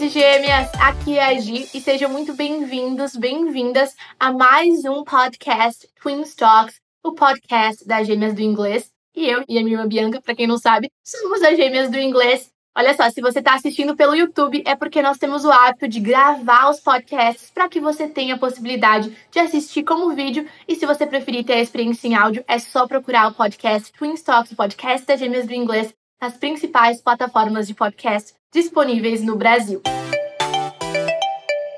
gêmeos e gêmeas, aqui é a Gi e sejam muito bem-vindos, bem-vindas a mais um podcast Twin Talks, o podcast das gêmeas do inglês. E eu e a minha irmã Bianca, para quem não sabe, somos as gêmeas do inglês. Olha só, se você está assistindo pelo YouTube, é porque nós temos o hábito de gravar os podcasts para que você tenha a possibilidade de assistir como vídeo. E se você preferir ter a experiência em áudio, é só procurar o podcast Twin Talks, o podcast das gêmeas do inglês, nas principais plataformas de podcast disponíveis no Brasil.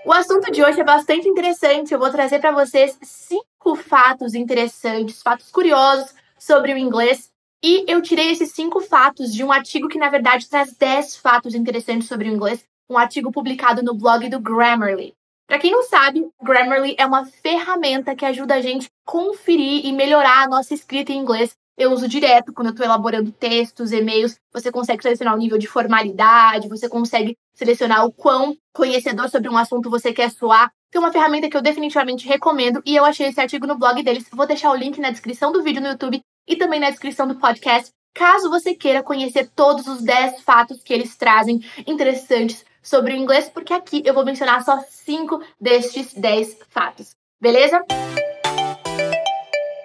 O assunto de hoje é bastante interessante. Eu vou trazer para vocês cinco fatos interessantes, fatos curiosos sobre o inglês. E eu tirei esses cinco fatos de um artigo que, na verdade, traz dez fatos interessantes sobre o inglês, um artigo publicado no blog do Grammarly. Para quem não sabe, Grammarly é uma ferramenta que ajuda a gente conferir e melhorar a nossa escrita em inglês eu uso direto quando eu estou elaborando textos, e-mails. Você consegue selecionar o nível de formalidade, você consegue selecionar o quão conhecedor sobre um assunto você quer soar. Tem uma ferramenta que eu definitivamente recomendo e eu achei esse artigo no blog deles. Vou deixar o link na descrição do vídeo no YouTube e também na descrição do podcast, caso você queira conhecer todos os 10 fatos que eles trazem interessantes sobre o inglês, porque aqui eu vou mencionar só 5 destes 10 fatos. Beleza?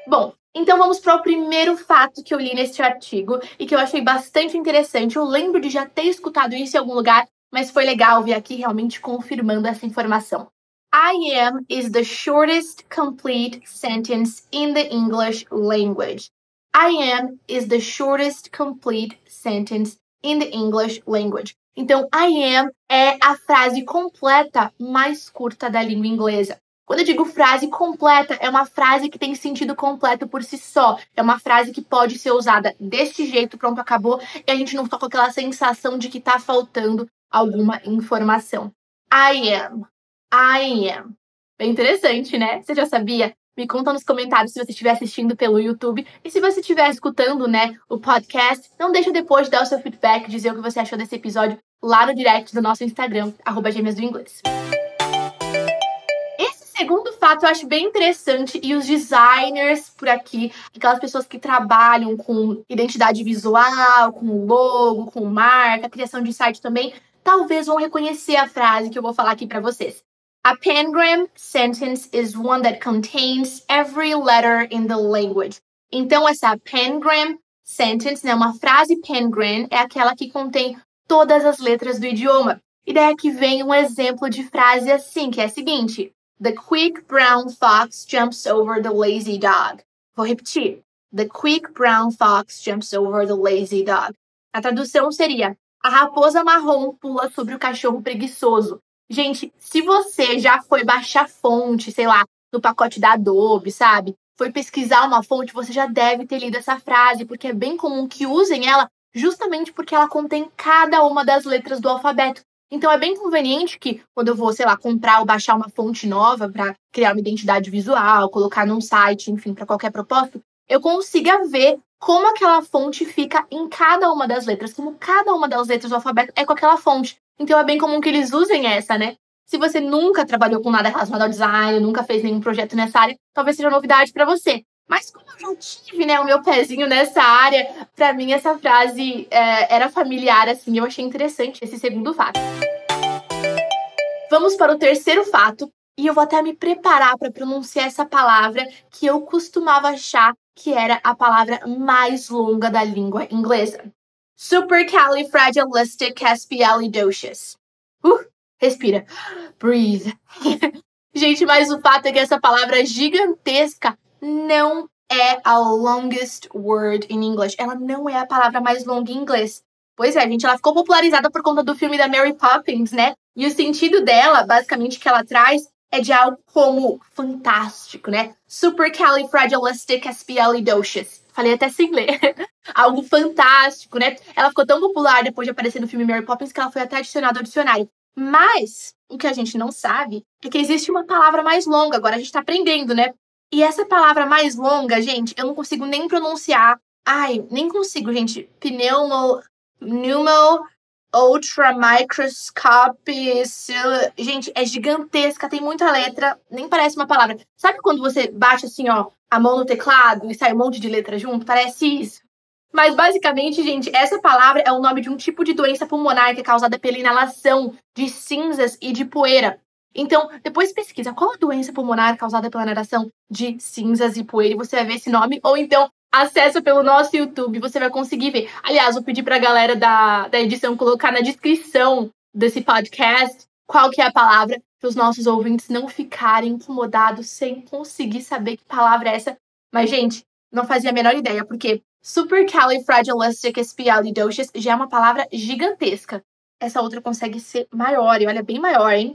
Bom, então vamos para o primeiro fato que eu li neste artigo e que eu achei bastante interessante. Eu lembro de já ter escutado isso em algum lugar, mas foi legal ver aqui realmente confirmando essa informação. I am is the shortest complete sentence in the English language. I am is the shortest complete sentence in the English language. Então, I am é a frase completa mais curta da língua inglesa. Quando eu digo frase completa, é uma frase que tem sentido completo por si só. É uma frase que pode ser usada deste jeito, pronto, acabou, e a gente não fica com aquela sensação de que tá faltando alguma informação. I am. I am. Bem interessante, né? Você já sabia? Me conta nos comentários se você estiver assistindo pelo YouTube. E se você estiver escutando, né, o podcast, não deixa depois de dar o seu feedback, dizer o que você achou desse episódio lá no direct do nosso Instagram, arroba gêmeas do inglês segundo fato eu acho bem interessante e os designers por aqui, aquelas pessoas que trabalham com identidade visual, com logo, com marca, criação de site também, talvez vão reconhecer a frase que eu vou falar aqui para vocês. A pangram sentence is one that contains every letter in the language. Então essa pangram sentence, né, uma frase pangram é aquela que contém todas as letras do idioma. E daí aqui vem um exemplo de frase assim, que é a seguinte: The quick brown fox jumps over the lazy dog. Vou repetir. The quick brown fox jumps over the lazy dog. A tradução seria: A raposa marrom pula sobre o cachorro preguiçoso. Gente, se você já foi baixar fonte, sei lá, no pacote da Adobe, sabe? Foi pesquisar uma fonte, você já deve ter lido essa frase, porque é bem comum que usem ela justamente porque ela contém cada uma das letras do alfabeto. Então é bem conveniente que quando eu vou, sei lá, comprar ou baixar uma fonte nova para criar uma identidade visual, colocar num site, enfim, para qualquer propósito, eu consiga ver como aquela fonte fica em cada uma das letras, como cada uma das letras do alfabeto é com aquela fonte. Então é bem comum que eles usem essa, né? Se você nunca trabalhou com nada relacionado ao design, nunca fez nenhum projeto nessa área, talvez seja novidade para você. Mas como eu já tive, né, o meu pezinho nessa área, para mim essa frase é, era familiar, assim, eu achei interessante esse segundo fato. Vamos para o terceiro fato, e eu vou até me preparar para pronunciar essa palavra que eu costumava achar que era a palavra mais longa da língua inglesa. Supercalifragilisticexpialidocious. Uh, respira. Breathe. Gente, mas o fato é que essa palavra gigantesca não é a longest word in English. Ela não é a palavra mais longa em inglês. Pois é, gente, ela ficou popularizada por conta do filme da Mary Poppins, né? E o sentido dela, basicamente, que ela traz é de algo como fantástico, né? Supercalifragilisticexpialidocious. Falei até sem ler. algo fantástico, né? Ela ficou tão popular depois de aparecer no filme Mary Poppins que ela foi até adicionada ao dicionário. Mas o que a gente não sabe é que existe uma palavra mais longa. Agora a gente tá aprendendo, né? E essa palavra mais longa, gente, eu não consigo nem pronunciar. Ai, nem consigo, gente. Pneumo, pneumo, ultramicroscopy. Gente, é gigantesca, tem muita letra, nem parece uma palavra. Sabe quando você bate assim, ó, a mão no teclado e sai um monte de letra junto? Parece isso. Mas basicamente, gente, essa palavra é o nome de um tipo de doença pulmonar que é causada pela inalação de cinzas e de poeira. Então, depois pesquisa qual a doença pulmonar causada pela inalação de cinzas e poeira e você vai ver esse nome. Ou então, acessa pelo nosso YouTube, você vai conseguir ver. Aliás, vou pedir pra galera da, da edição colocar na descrição desse podcast qual que é a palavra para os nossos ouvintes não ficarem incomodados sem conseguir saber que palavra é essa. Mas, gente, não fazia a menor ideia, porque supercalifragilisticexpialidocious já é uma palavra gigantesca. Essa outra consegue ser maior, e olha, bem maior, hein?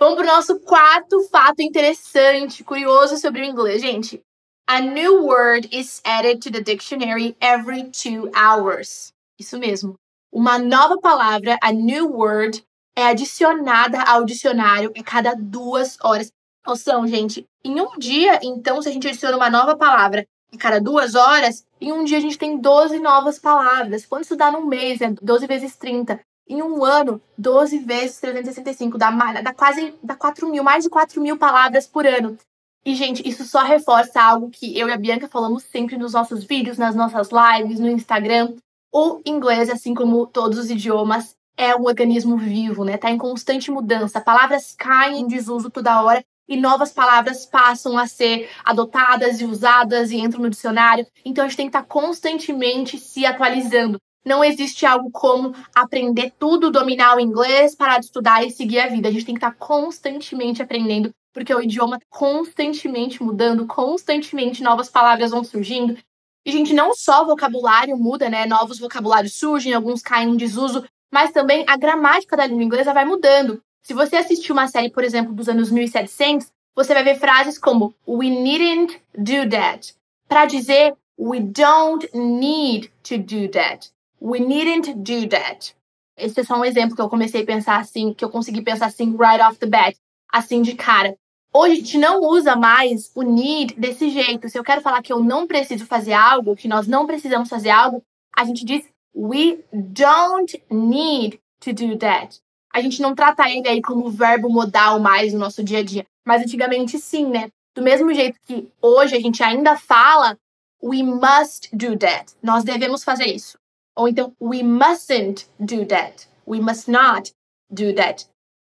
Vamos pro nosso quarto fato interessante, curioso sobre o inglês, gente. A new word is added to the dictionary every two hours. Isso mesmo. Uma nova palavra, a new word, é adicionada ao dicionário a cada duas horas. Noção, gente, em um dia, então, se a gente adiciona uma nova palavra a cada duas horas, em um dia a gente tem 12 novas palavras. Quando isso dá num mês, é 12 vezes 30. Em um ano, 12 vezes 365, dá, dá quase dá 4 mil, mais de 4 mil palavras por ano. E, gente, isso só reforça algo que eu e a Bianca falamos sempre nos nossos vídeos, nas nossas lives, no Instagram. O inglês, assim como todos os idiomas, é um organismo vivo, né? Tá em constante mudança. Palavras caem em desuso toda hora e novas palavras passam a ser adotadas e usadas e entram no dicionário. Então a gente tem que estar tá constantemente se atualizando. Não existe algo como aprender tudo, dominar o inglês, parar de estudar e seguir a vida. A gente tem que estar tá constantemente aprendendo, porque o idioma está constantemente mudando, constantemente novas palavras vão surgindo. E, gente, não só o vocabulário muda, né? Novos vocabulários surgem, alguns caem em desuso, mas também a gramática da língua inglesa vai mudando. Se você assistir uma série, por exemplo, dos anos 1700, você vai ver frases como we needn't do that, para dizer we don't need to do that. We needn't do that. Esse é só um exemplo que eu comecei a pensar assim, que eu consegui pensar assim right off the bat, assim de cara. Hoje a gente não usa mais o need desse jeito. Se eu quero falar que eu não preciso fazer algo, que nós não precisamos fazer algo, a gente diz We don't need to do that. A gente não trata ele aí como verbo modal mais no nosso dia a dia. Mas antigamente sim, né? Do mesmo jeito que hoje a gente ainda fala, we must do that. Nós devemos fazer isso. Ou então, we mustn't do that. We must not do that.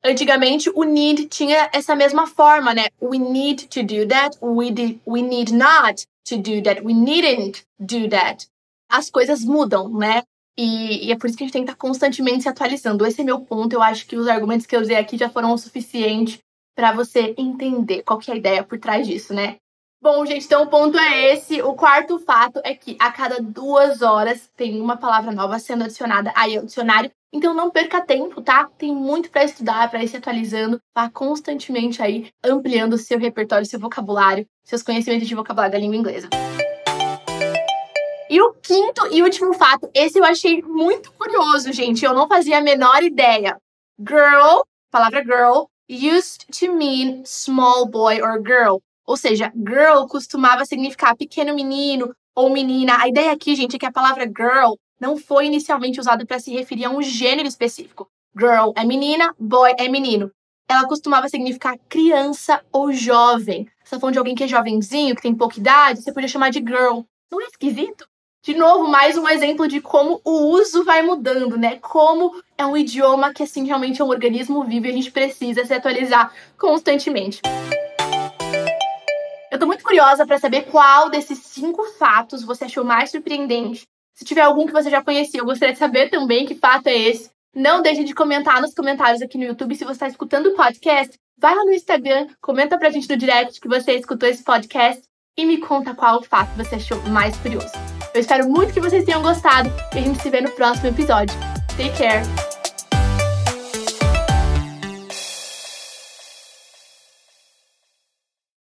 Antigamente, o need tinha essa mesma forma, né? We need to do that. We, we need not to do that. We needn't do that. As coisas mudam, né? E, e, é por isso que a gente tem que estar constantemente se atualizando. Esse é meu ponto. Eu acho que os argumentos que eu usei aqui já foram o suficiente para você entender qual que é a ideia por trás disso, né? Bom, gente, então o ponto é esse. O quarto fato é que a cada duas horas tem uma palavra nova sendo adicionada aí ao dicionário. Então não perca tempo, tá? Tem muito para estudar, para ir se atualizando, vá constantemente aí ampliando seu repertório, seu vocabulário, seus conhecimentos de vocabulário da língua inglesa. E o quinto e último fato, esse eu achei muito curioso, gente. Eu não fazia a menor ideia. Girl, palavra girl, used to mean small boy or girl. Ou seja, girl costumava significar pequeno menino ou menina. A ideia aqui, gente, é que a palavra girl não foi inicialmente usada para se referir a um gênero específico. Girl é menina, boy é menino. Ela costumava significar criança ou jovem. Você tá falando de alguém que é jovenzinho, que tem pouca idade, você podia chamar de girl. Não é esquisito? De novo, mais um exemplo de como o uso vai mudando, né? Como é um idioma que, assim, realmente é um organismo vivo e a gente precisa se atualizar constantemente. Eu tô muito curiosa para saber qual desses cinco fatos você achou mais surpreendente. Se tiver algum que você já conhecia, eu gostaria de saber também que fato é esse. Não deixe de comentar nos comentários aqui no YouTube se você está escutando o podcast. Vai lá no Instagram, comenta pra gente no direct que você escutou esse podcast e me conta qual fato você achou mais curioso. Eu espero muito que vocês tenham gostado e a gente se vê no próximo episódio. Take care!